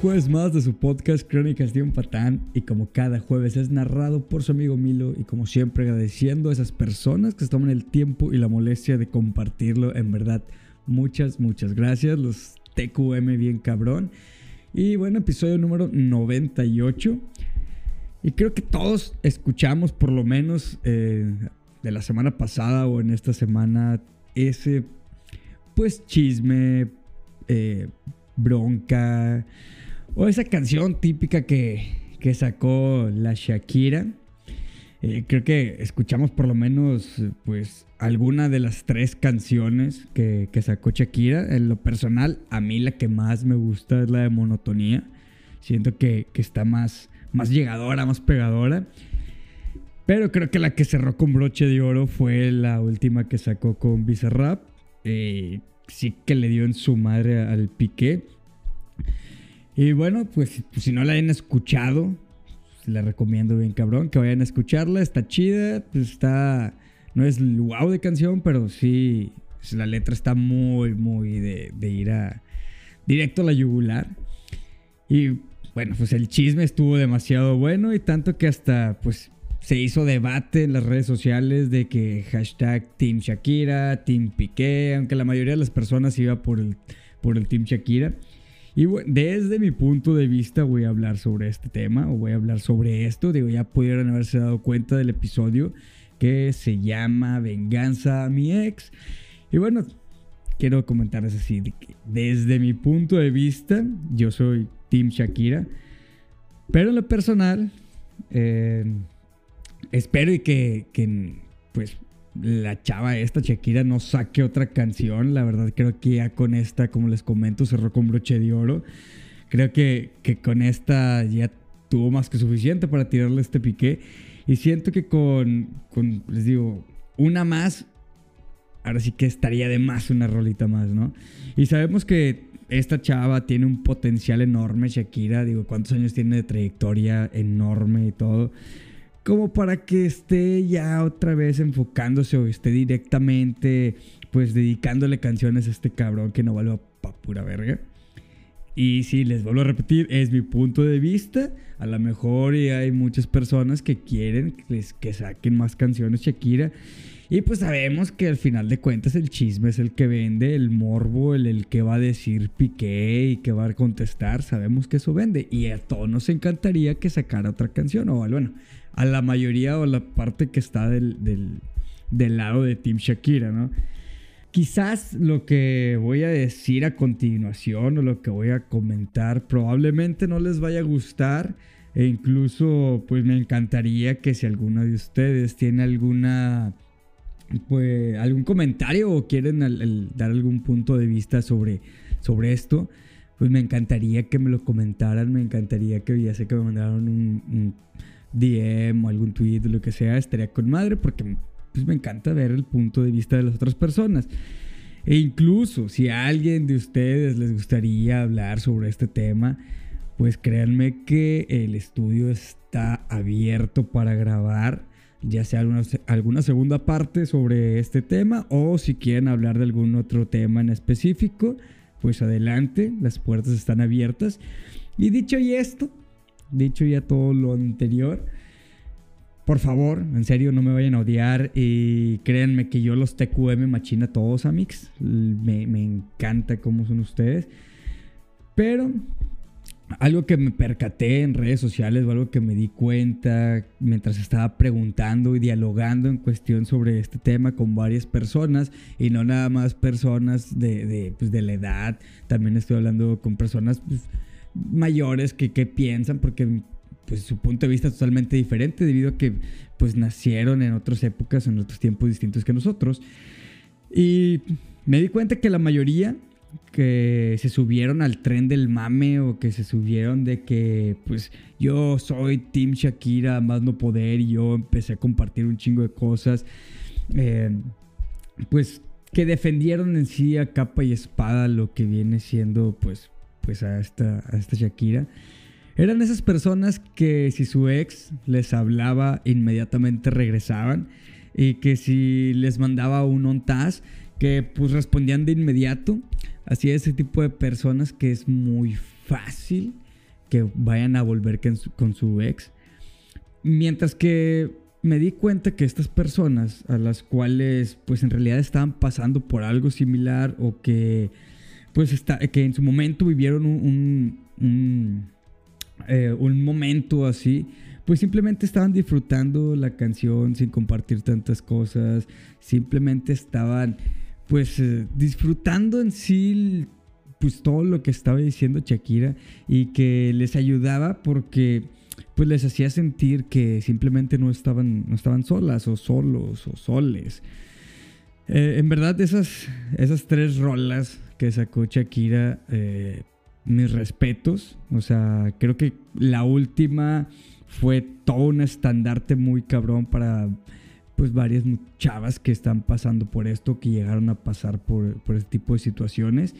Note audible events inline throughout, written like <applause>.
jueves más de su podcast Crónicas de un Patán y como cada jueves es narrado por su amigo Milo y como siempre agradeciendo a esas personas que se toman el tiempo y la molestia de compartirlo, en verdad muchas, muchas gracias, los TQM bien cabrón. Y bueno, episodio número 98. Y creo que todos escuchamos por lo menos eh, de la semana pasada o en esta semana ese pues chisme, eh, bronca o esa canción típica que, que sacó la Shakira. Eh, creo que escuchamos por lo menos pues alguna de las tres canciones que, que, sacó Shakira. En lo personal, a mí la que más me gusta es la de Monotonía. Siento que, que está más, más llegadora, más pegadora. Pero creo que la que cerró con broche de oro fue la última que sacó con Bizarrap. Eh, sí que le dio en su madre al Piqué. Y bueno, pues, pues si no la hayan escuchado, les recomiendo bien cabrón que vayan a escucharla. Está chida, pues está... No es wow de canción, pero sí, la letra está muy, muy de, de ir a... Directo a la yugular. Y bueno, pues el chisme estuvo demasiado bueno y tanto que hasta pues se hizo debate en las redes sociales de que hashtag Team Shakira, Team Piqué, aunque la mayoría de las personas iba por el, por el Team Shakira. Y bueno, desde mi punto de vista voy a hablar sobre este tema o voy a hablar sobre esto. Digo, ya pudieron haberse dado cuenta del episodio que se llama Venganza a mi ex. Y bueno, quiero comentarles así, desde mi punto de vista, yo soy Team Shakira. Pero en lo personal, eh, espero y que, que, pues la chava esta, Shakira, no saque otra canción. La verdad creo que ya con esta, como les comento, cerró con broche de oro. Creo que, que con esta ya tuvo más que suficiente para tirarle este piqué. Y siento que con, con, les digo, una más, ahora sí que estaría de más una rolita más, ¿no? Y sabemos que esta chava tiene un potencial enorme, Shakira, digo, cuántos años tiene de trayectoria enorme y todo como para que esté ya otra vez enfocándose o esté directamente pues dedicándole canciones a este cabrón que no vale pa' pura verga. Y si les vuelvo a repetir, es mi punto de vista. A lo mejor hay muchas personas que quieren que, que saquen más canciones Shakira. Y pues sabemos que al final de cuentas el chisme es el que vende, el morbo, el, el, que va a decir Piqué y que va a contestar. Sabemos que eso vende. Y a todos nos encantaría que sacara otra canción. O bueno, a la mayoría o la parte que está del, del, lado de Team Shakira, ¿no? Quizás lo que voy a decir a continuación o lo que voy a comentar probablemente no les vaya a gustar e incluso pues me encantaría que si alguno de ustedes tiene alguna pues algún comentario o quieren dar algún punto de vista sobre, sobre esto, pues me encantaría que me lo comentaran, me encantaría que ya sé que me mandaron un DM o algún tweet o lo que sea, estaría con madre porque pues, me encanta ver el punto de vista de las otras personas. E incluso si a alguien de ustedes les gustaría hablar sobre este tema, pues créanme que el estudio está abierto para grabar, ya sea alguna, alguna segunda parte sobre este tema o si quieren hablar de algún otro tema en específico, pues adelante, las puertas están abiertas. Y dicho y esto, dicho ya todo lo anterior, por favor, en serio, no me vayan a odiar. Y créanme que yo los TQM machina todos, Amix. Me, me encanta cómo son ustedes. Pero algo que me percaté en redes sociales o algo que me di cuenta mientras estaba preguntando y dialogando en cuestión sobre este tema con varias personas y no nada más personas de, de, pues de la edad, también estoy hablando con personas pues, mayores que, que piensan, porque pues su punto de vista es totalmente diferente debido a que pues nacieron en otras épocas, en otros tiempos distintos que nosotros. Y me di cuenta que la mayoría que se subieron al tren del mame o que se subieron de que pues yo soy Team Shakira, más no poder y yo empecé a compartir un chingo de cosas, eh, pues que defendieron en sí a capa y espada lo que viene siendo pues pues a esta, a esta Shakira. Eran esas personas que si su ex les hablaba, inmediatamente regresaban. Y que si les mandaba un ontaz, que pues respondían de inmediato. Así ese tipo de personas que es muy fácil que vayan a volver con su ex. Mientras que me di cuenta que estas personas a las cuales pues en realidad estaban pasando por algo similar o que pues está, que en su momento vivieron un, un, eh, un, momento así, pues simplemente estaban disfrutando la canción sin compartir tantas cosas, simplemente estaban pues eh, disfrutando en sí pues todo lo que estaba diciendo Shakira y que les ayudaba porque pues les hacía sentir que simplemente no estaban, no estaban solas o solos o soles. Eh, en verdad, esas, esas tres rolas que sacó Shakira, eh, mis respetos. O sea, creo que la última fue todo un estandarte muy cabrón para pues varias chavas que están pasando por esto, que llegaron a pasar por, por este tipo de situaciones.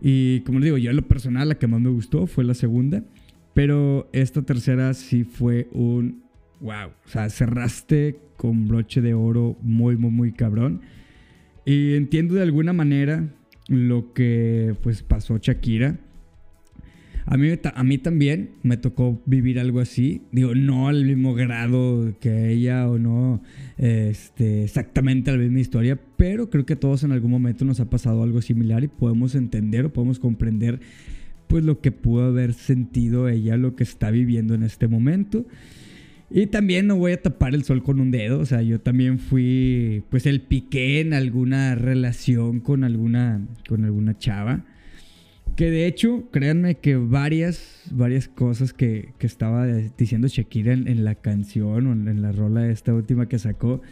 Y como les digo, yo en lo personal la que más me gustó fue la segunda. Pero esta tercera sí fue un wow. O sea, cerraste con broche de oro muy, muy, muy cabrón. Y entiendo de alguna manera lo que pues pasó Shakira. A mí, a mí también me tocó vivir algo así. Digo, no al mismo grado que ella o no este, exactamente la misma historia, pero creo que a todos en algún momento nos ha pasado algo similar y podemos entender o podemos comprender pues lo que pudo haber sentido ella, lo que está viviendo en este momento. Y también no voy a tapar el sol con un dedo, o sea, yo también fui pues el piqué en alguna relación con alguna con alguna chava. Que de hecho, créanme que varias, varias cosas que, que estaba diciendo Shakira en, en, la canción o en la rola esta última que sacó,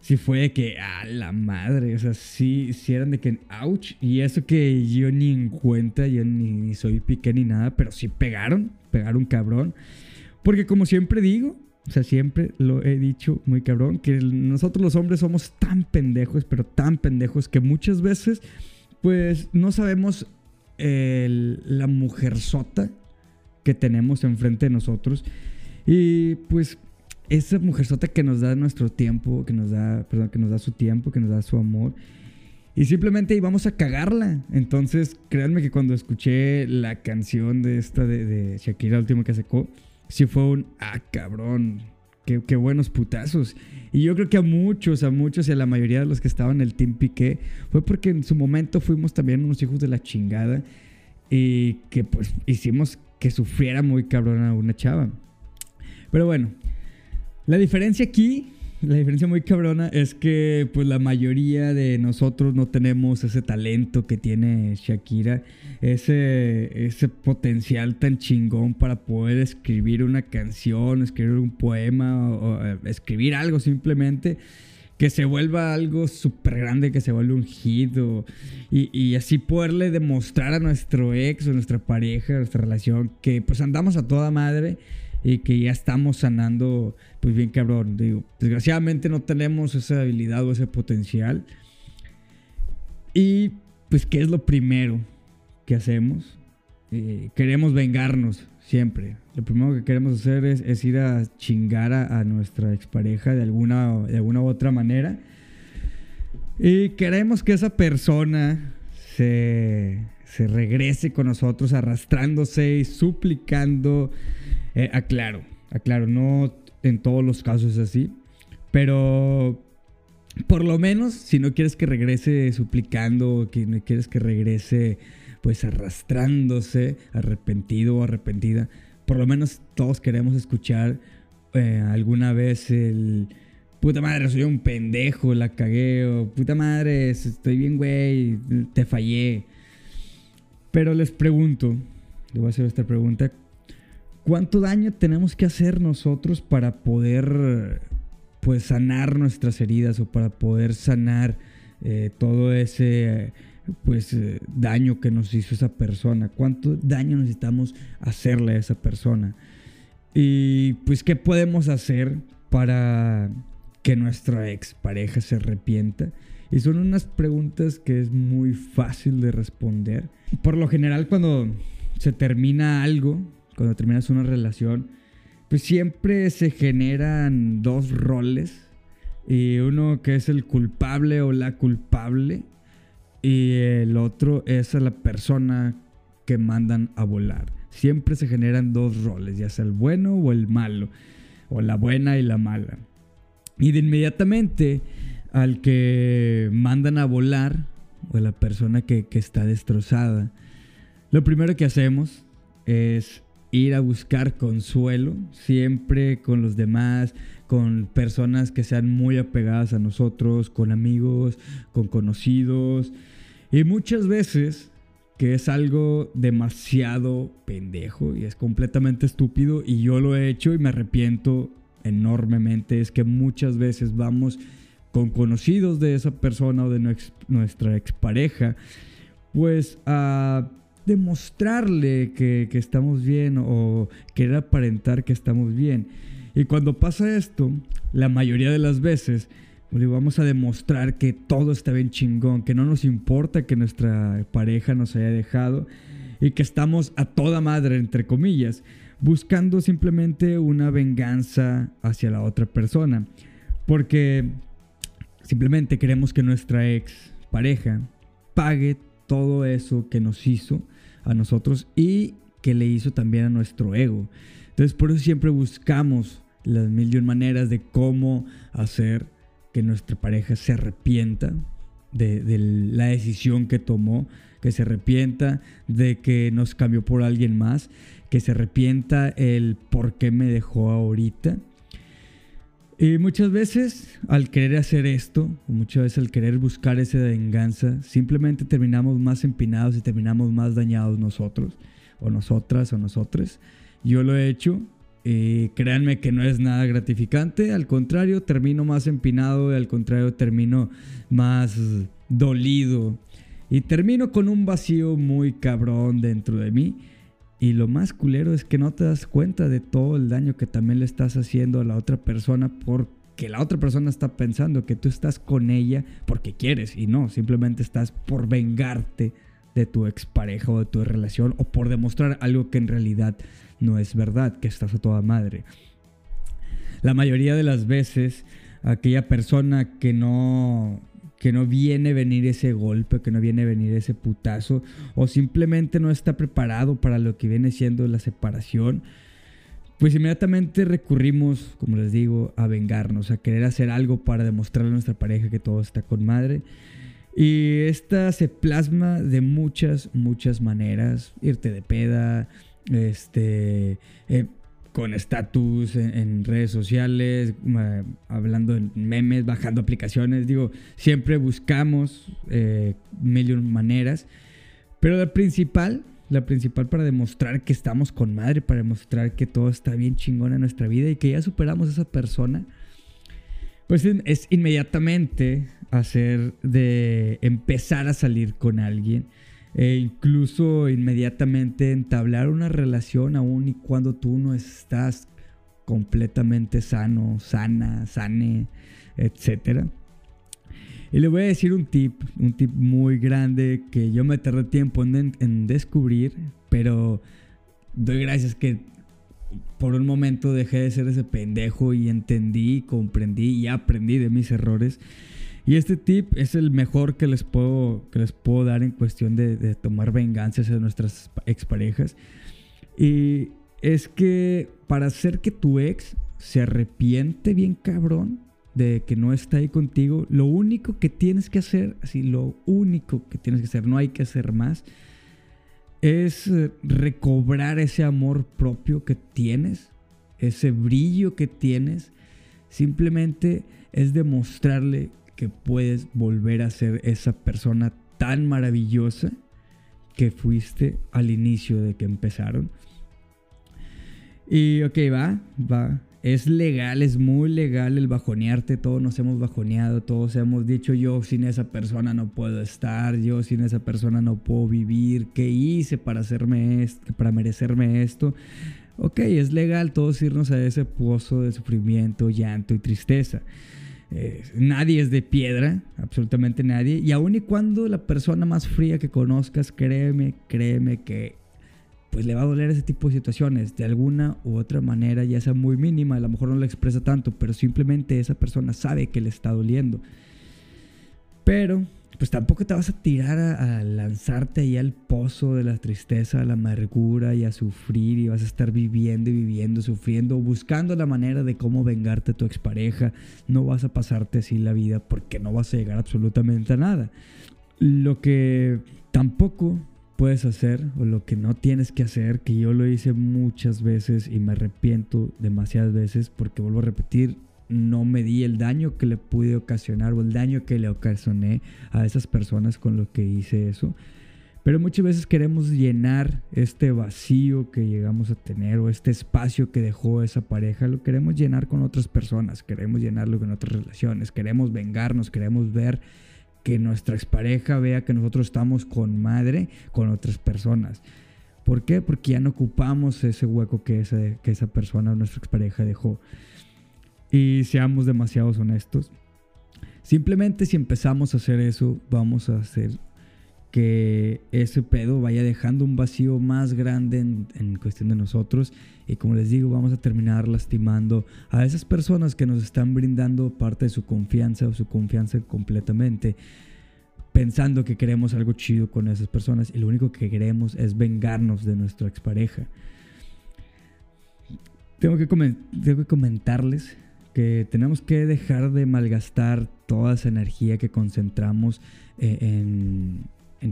sí fue de que, a la madre, o sea, sí, sí eran de que, ouch, y eso que yo ni en cuenta, yo ni, soy piqué ni nada, pero sí pegaron, pegaron cabrón. Porque como siempre digo, o sea, siempre lo he dicho muy cabrón, que nosotros los hombres somos tan pendejos, pero tan pendejos que muchas veces, pues, no sabemos la mujer sota que tenemos enfrente de nosotros. Y pues esa mujerzota que nos da nuestro tiempo, que nos da, perdón, que nos da su tiempo, que nos da su amor. Y simplemente íbamos a cagarla. Entonces, créanme que cuando escuché la canción de esta de, de Shakira, la última que sacó, sí fue un, ah, cabrón, qué, qué, buenos putazos. Y yo creo que a muchos, a muchos y a la mayoría de los que estaban en el Team Piqué, fue porque en su momento fuimos también unos hijos de la chingada y que pues hicimos que sufriera muy cabrón a una chava. Pero bueno, la diferencia aquí, la diferencia muy cabrona, es que pues la mayoría de nosotros no tenemos ese talento que tiene Shakira, ese, ese potencial tan chingón para poder escribir una canción, escribir un poema o, eh, escribir algo simplemente que se vuelva algo súper grande, que se vuelva un hit y, y, así poderle demostrar a nuestro ex o nuestra pareja, nuestra relación, que pues andamos a toda madre y que ya estamos sanando, pues bien cabrón. Digo, desgraciadamente no tenemos esa habilidad o ese potencial. Y pues, ¿qué es lo primero que hacemos? Eh, queremos vengarnos siempre. Lo primero que queremos hacer es, ir a chingar a, nuestra expareja de alguna, de alguna otra manera. Y queremos que esa persona se, se regrese con nosotros arrastrándose y suplicando eh, aclaro, aclaro, no en todos los casos es así, pero por lo menos si no quieres que regrese suplicando, que no quieres que regrese pues arrastrándose, arrepentido o arrepentida, por lo menos todos queremos escuchar eh, alguna vez el puta madre, soy un pendejo, la cagué, o puta madre, estoy bien, güey, te fallé. Pero les pregunto, le voy a hacer esta pregunta, ¿Cuánto daño tenemos que hacer nosotros para poder pues sanar nuestras heridas o para poder sanar eh, todo ese pues eh, daño que nos hizo esa persona? ¿Cuánto daño necesitamos hacerle a esa persona? Y pues qué podemos hacer para que nuestra ex pareja se arrepienta? Y son unas preguntas que es muy fácil de responder. Por lo general cuando se termina algo, cuando terminas una relación, pues siempre se generan dos roles. Y uno que es el culpable o la culpable. Y el otro es a la persona que mandan a volar. Siempre se generan dos roles, ya sea el bueno o el malo, o la buena y la mala. Y de inmediatamente al que mandan a volar, o la persona que, que está destrozada, lo primero que hacemos es ir a buscar consuelo, siempre con los demás, con personas que sean muy apegadas a nosotros, con amigos, con conocidos. Y muchas veces que es algo demasiado pendejo y es completamente estúpido y yo lo he hecho y me arrepiento enormemente, es que muchas veces vamos con conocidos de esa persona o de nuestra expareja, pues a demostrarle que, estamos bien o querer aparentar que estamos bien. Y cuando pasa esto, la mayoría de las veces, pues, le vamos a demostrar que todo está bien chingón, que no nos importa que nuestra pareja nos haya dejado y que estamos a toda madre, entre comillas, buscando simplemente una venganza hacia la otra persona. Porque simplemente queremos que nuestra ex pareja pague todo eso que nos hizo a nosotros y que le hizo también a nuestro ego. Entonces por eso siempre buscamos las mil y un maneras de cómo hacer que nuestra pareja se arrepienta de, de, la decisión que tomó, que se arrepienta de que nos cambió por alguien más, que se arrepienta el por qué me dejó ahorita y muchas veces al querer hacer esto, o muchas veces al querer buscar esa venganza, simplemente terminamos más empinados y terminamos más dañados nosotros, o nosotras, o nosotros. Yo lo he hecho, y créanme que no es nada gratificante, al contrario, termino más empinado y al contrario, termino más dolido. Y termino con un vacío muy cabrón dentro de mí y lo más culero es que no te das cuenta de todo el daño que también le estás haciendo a la otra persona porque la otra persona está pensando que tú estás con ella porque quieres y no, simplemente estás por vengarte de tu expareja o de tu relación o por demostrar algo que en realidad no es verdad, que estás a toda madre. La mayoría de las veces aquella persona que no que no viene a venir ese golpe, que no viene a venir ese putazo, o simplemente no está preparado para lo que viene siendo la separación, pues inmediatamente recurrimos, como les digo, a vengarnos, a querer hacer algo para demostrarle a nuestra pareja que todo está con madre. Y esta se plasma de muchas, muchas maneras. Irte de peda, este, eh, con estatus en, redes sociales, hablando en memes, bajando aplicaciones. Digo, siempre buscamos eh, maneras. Pero la principal, la principal para demostrar que estamos con madre, para demostrar que todo está bien chingón en nuestra vida y que ya superamos a esa persona, pues es inmediatamente hacer de empezar a salir con alguien e incluso inmediatamente entablar una relación aún y cuando tú no estás completamente sano, sana, sane, etc. Y le voy a decir un tip, un tip muy grande que yo me tardé tiempo en descubrir, pero doy gracias que por un momento dejé de ser ese pendejo y entendí, comprendí y aprendí de mis errores. Y este tip es el mejor que les puedo, que les puedo dar en cuestión de, tomar venganzas de nuestras exparejas. Y es que para hacer que tu ex se arrepiente bien cabrón de que no está ahí contigo, lo único que tienes que hacer, así lo único que tienes que hacer, no hay que hacer más, es eh, recobrar ese amor propio que tienes, ese brillo que tienes, simplemente es demostrarle que puedes volver a ser esa persona tan maravillosa que fuiste al inicio de que empezaron. Y ok, va, va. Es legal, es muy legal el bajonearte. Todos nos hemos bajoneado, todos hemos dicho yo sin esa persona no puedo estar, yo sin esa persona no puedo vivir. ¿Qué hice para hacerme esto, para merecerme esto? Ok, es legal todos irnos a ese pozo de sufrimiento, llanto y tristeza. Eh, nadie es de piedra, absolutamente nadie. Y aun y cuando la persona más fría que conozcas, créeme, créeme que pues le va a doler ese tipo de situaciones de alguna u otra manera, ya sea muy mínima, a lo mejor no lo expresa tanto, pero simplemente esa persona sabe que le está doliendo. Pero pues tampoco te vas a tirar a, lanzarte ahí al pozo de la tristeza, a la amargura y a sufrir y vas a estar viviendo y viviendo, sufriendo, buscando la manera de cómo vengarte a tu expareja. No vas a pasarte así la vida porque no vas a llegar absolutamente a nada. Lo que tampoco puedes hacer o lo que no tienes que hacer, que yo lo hice muchas veces y me arrepiento demasiadas veces porque vuelvo a repetir, no me di el daño que le pude ocasionar o el daño que le ocasioné a esas personas con lo que hice eso. Pero muchas veces queremos llenar este vacío que llegamos a tener o este espacio que dejó esa pareja, lo queremos llenar con otras personas, queremos llenarlo con otras relaciones, queremos vengarnos, queremos ver que nuestra expareja vea que nosotros estamos con madre con otras personas. ¿Por qué? Porque ya no ocupamos ese hueco que esa, que esa persona, nuestra expareja, dejó y seamos demasiado honestos. Simplemente si empezamos a hacer eso, vamos a hacer que ese pedo vaya dejando un vacío más grande en, cuestión de nosotros. Y como les digo, vamos a terminar lastimando a esas personas que nos están brindando parte de su confianza o su confianza completamente. Pensando que queremos algo chido con esas personas y lo único que queremos es vengarnos de nuestra expareja. Tengo que, tengo que comentarles tenemos que dejar de malgastar toda esa energía que concentramos eh, en,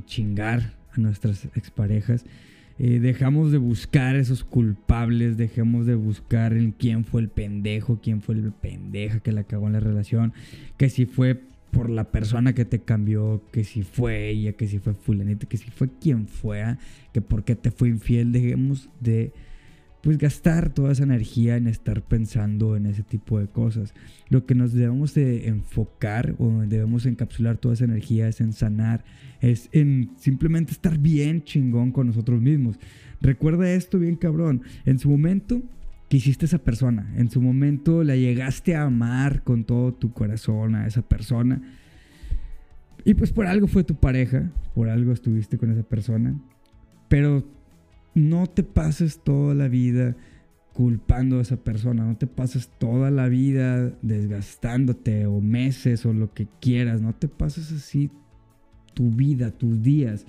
chingar a nuestras exparejas. Eh, dejamos de buscar esos culpables, dejemos de buscar en quién fue el pendejo, quién fue el pendeja que la cagó en la relación, que si fue por la persona que te cambió, que si fue ella, que si fue fulanita, que si fue quien fuera, que por qué te fue infiel, dejemos de pues gastar toda esa energía en estar pensando en ese tipo de cosas. Lo que nos debemos de enfocar o debemos encapsular toda esa energía es en sanar, es en simplemente estar bien chingón con nosotros mismos. Recuerda esto bien cabrón, en su momento que hiciste esa persona, en su momento la llegaste a amar con todo tu corazón a esa persona. Y pues por algo fue tu pareja, por algo estuviste con esa persona. Pero no te pases toda la vida culpando a esa persona, no te pases toda la vida desgastándote o meses o lo que quieras, no te pases así tu vida, tus días.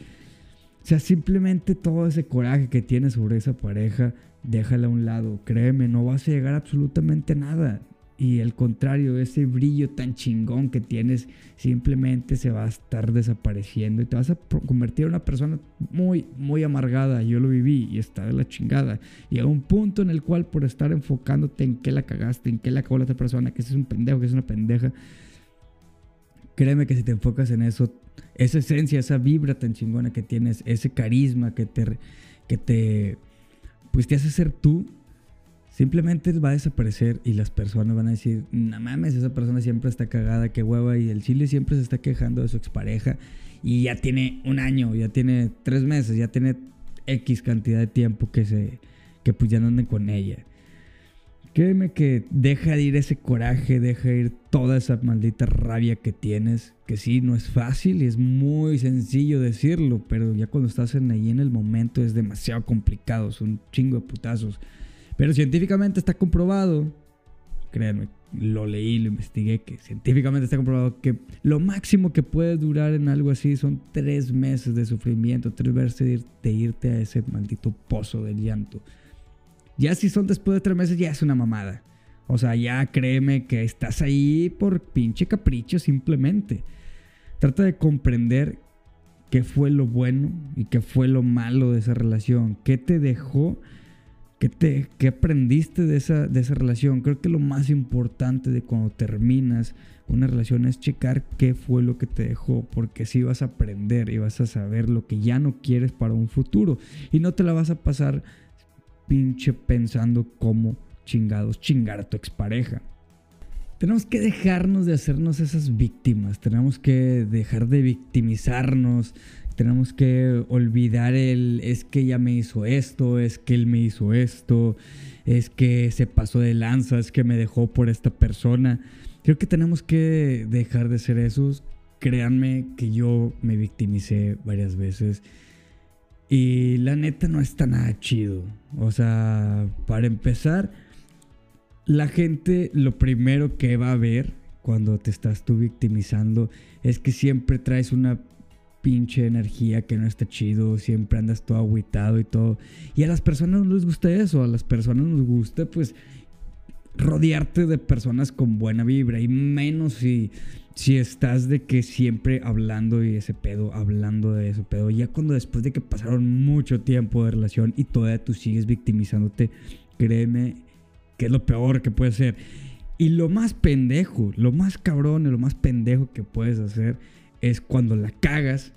O sea, simplemente todo ese coraje que tienes sobre esa pareja, déjala a un lado. Créeme, no vas a llegar a absolutamente nada. Y al contrario, ese brillo tan chingón que tienes simplemente se va a estar desapareciendo y te vas a convertir en una persona muy, muy amargada. Yo lo viví y está de la chingada. Y a un punto en el cual por estar enfocándote en qué la cagaste, en qué la cagó la otra persona, que ese es un pendejo, que es una pendeja, créeme que si te enfocas en eso, esa esencia, esa vibra tan chingona que tienes, ese carisma que te, que te, pues te hace ser tú, Simplemente va a desaparecer y las personas van a decir, no mames, esa persona siempre está cagada, qué hueva, y el chile siempre se está quejando de su expareja y ya tiene un año, ya tiene tres meses, ya tiene X cantidad de tiempo que se, que pues ya no anden con ella. Créeme que deja de ir ese coraje, deja de ir toda esa maldita rabia que tienes, que sí, no es fácil y es muy sencillo decirlo, pero ya cuando estás en ahí en el momento es demasiado complicado, son chingo de putazos. Pero científicamente está comprobado, créanme, lo leí, lo investigué, que científicamente está comprobado que lo máximo que puede durar en algo así son tres meses de sufrimiento, tres meses de irte a ese maldito pozo del llanto. Ya si son después de tres meses, ya es una mamada. O sea, ya créeme que estás ahí por pinche capricho simplemente. Trata de comprender qué fue lo bueno y qué fue lo malo de esa relación, qué te dejó ¿Qué, te, qué aprendiste de esa, de esa relación? Creo que lo más importante de cuando terminas una relación es checar qué fue lo que te dejó, porque así vas a aprender y vas a saber lo que ya no quieres para un futuro. Y no te la vas a pasar pinche pensando cómo chingados chingar a tu expareja. Tenemos que dejarnos de hacernos esas víctimas, tenemos que dejar de victimizarnos, tenemos que olvidar el es que ella me hizo esto, es que él me hizo esto, es que se pasó de lanza, es que me dejó por esta persona. Creo que tenemos que dejar de ser esos. Créanme que yo me victimicé varias veces. Y la neta no está nada chido. O sea, para empezar, la gente lo primero que va a ver cuando te estás tú victimizando es que siempre traes una pinche energía que no está chido, siempre andas todo agüitado y todo. Y a las personas no les gusta eso, a las personas nos gusta pues rodearte de personas con buena vibra y menos si, si estás de que siempre hablando y ese pedo, hablando de ese pedo. Ya cuando después de que pasaron mucho tiempo de relación y todavía tú sigues victimizándote, créeme que es lo peor que puede ser. Y lo más pendejo, lo más cabrón y lo más pendejo que puedes hacer es cuando la cagas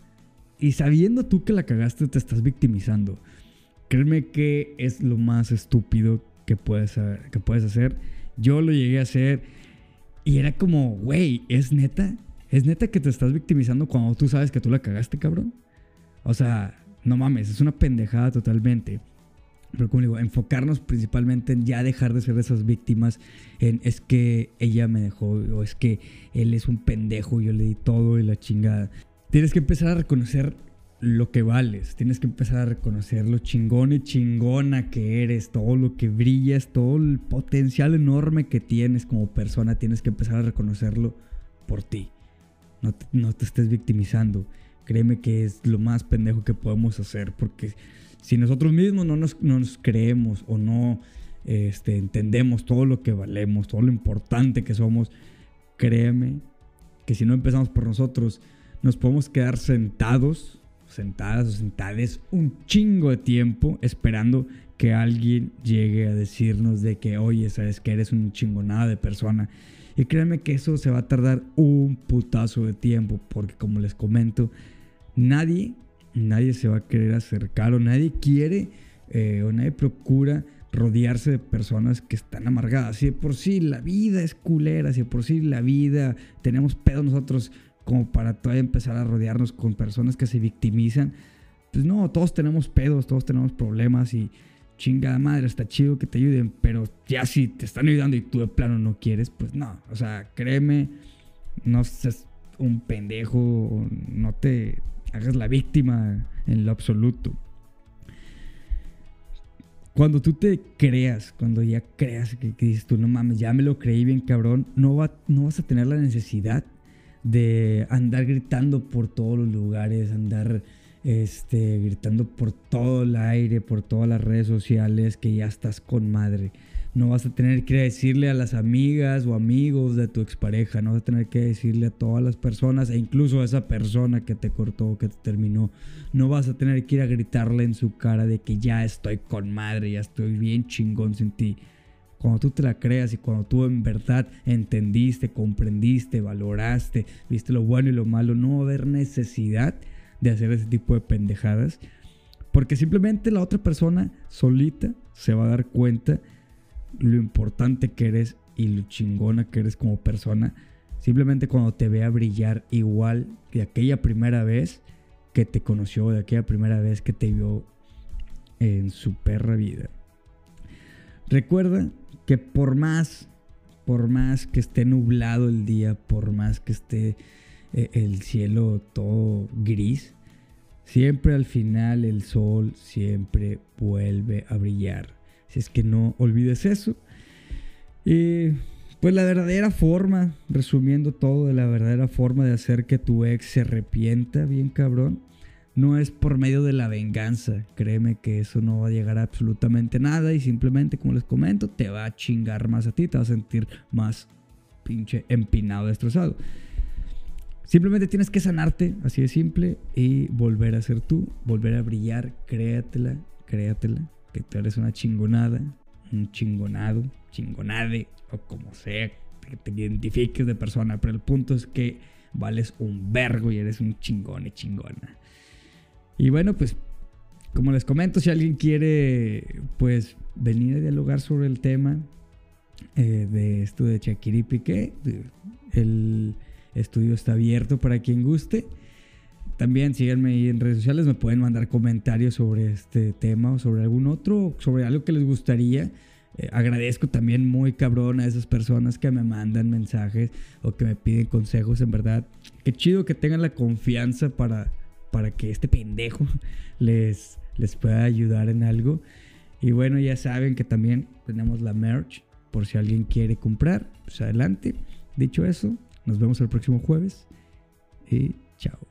y sabiendo tú que la cagaste te estás victimizando. Créeme que es lo más estúpido que puedes, que puedes hacer. Yo lo llegué a hacer y era como, güey, ¿es neta? ¿Es neta que te estás victimizando cuando tú sabes que tú la cagaste, cabrón? O sea, no mames, es una pendejada totalmente. Pero como digo, enfocarnos principalmente en ya dejar de ser esas víctimas, en es que ella me dejó, o es que él es un pendejo, yo le di todo y la chingada. Tienes que empezar a reconocer lo que vales, tienes que empezar a reconocer lo chingón y chingona que eres, todo lo que brillas, todo el potencial enorme que tienes como persona, tienes que empezar a reconocerlo por ti. No te, no te estés victimizando. Créeme que es lo más pendejo que podemos hacer porque si nosotros mismos no nos, nos creemos o no este, entendemos todo lo que valemos, todo lo importante que somos, créeme que si no empezamos por nosotros, nos podemos quedar sentados, sentadas o sentades un chingo de tiempo esperando que alguien llegue a decirnos de que, oye, sabes que eres un chingonada de persona. Y créeme que eso se va a tardar un putazo de tiempo, porque como les comento, nadie nadie se va a querer acercar o nadie quiere eh, o nadie procura rodearse de personas que están amargadas. Si de por sí la vida es culera, si de por sí la vida tenemos pedo nosotros como para todavía empezar a rodearnos con personas que se victimizan, pues no, todos tenemos pedos, todos tenemos problemas y chingada madre, está chido que te ayuden, pero ya si te están ayudando y tú de plano no quieres, pues no, o sea, créeme, no seas un pendejo, no te hagas la víctima en lo absoluto. Cuando tú te creas, cuando ya creas que, dices tú, no mames, ya me lo creí bien cabrón, no, va, no vas a tener la necesidad de andar gritando por todos los lugares, andar este, gritando por todo el aire, por todas las redes sociales, que ya estás con madre. No vas a tener que decirle a las amigas o amigos de tu expareja, no vas a tener que decirle a todas las personas e incluso a esa persona que te cortó, que te terminó. No vas a tener que ir a gritarle en su cara de que ya estoy con madre, ya estoy bien chingón sin ti. Cuando tú te la creas y cuando tú en verdad entendiste, comprendiste, valoraste, viste lo bueno y lo malo, no va a haber necesidad de hacer ese tipo de pendejadas. Porque simplemente la otra persona solita se va a dar cuenta lo importante que eres y lo chingona que eres como persona. Simplemente cuando te vea brillar igual de aquella primera vez que te conoció, de aquella primera vez que te vio en su perra vida. Recuerda que por más, por más que esté nublado el día, por más que esté eh, el cielo todo gris, siempre al final el sol siempre vuelve a brillar. Si es que no olvides eso. Y pues la verdadera forma, resumiendo todo, de la verdadera forma de hacer que tu ex se arrepienta, bien cabrón, no es por medio de la venganza. Créeme que eso no va a llegar a absolutamente nada y simplemente, como les comento, te va a chingar más a ti, te va a sentir más pinche empinado, destrozado. Simplemente tienes que sanarte, así de simple, y volver a ser tú, volver a brillar, créatela, créatela que tú eres una chingonada, un chingonado, chingonade, o como sea que te identifiques de persona, pero el punto es que vales un vergo y eres un chingón y chingona. Y bueno, pues como les comento, si alguien quiere pues venir a dialogar sobre el tema eh, de esto de Shakira Piqué, el estudio está abierto para quien guste. También síganme ahí en redes sociales, me pueden mandar comentarios sobre este tema o sobre algún otro, sobre algo que les gustaría. Eh, agradezco también muy cabrón a esas personas que me mandan mensajes o que me piden consejos, en verdad. Qué chido que tengan la confianza para, para que este pendejo <laughs> les, les pueda ayudar en algo. Y bueno, ya saben que también tenemos la merch por si alguien quiere comprar, pues adelante. Dicho eso, nos vemos el próximo jueves y chao.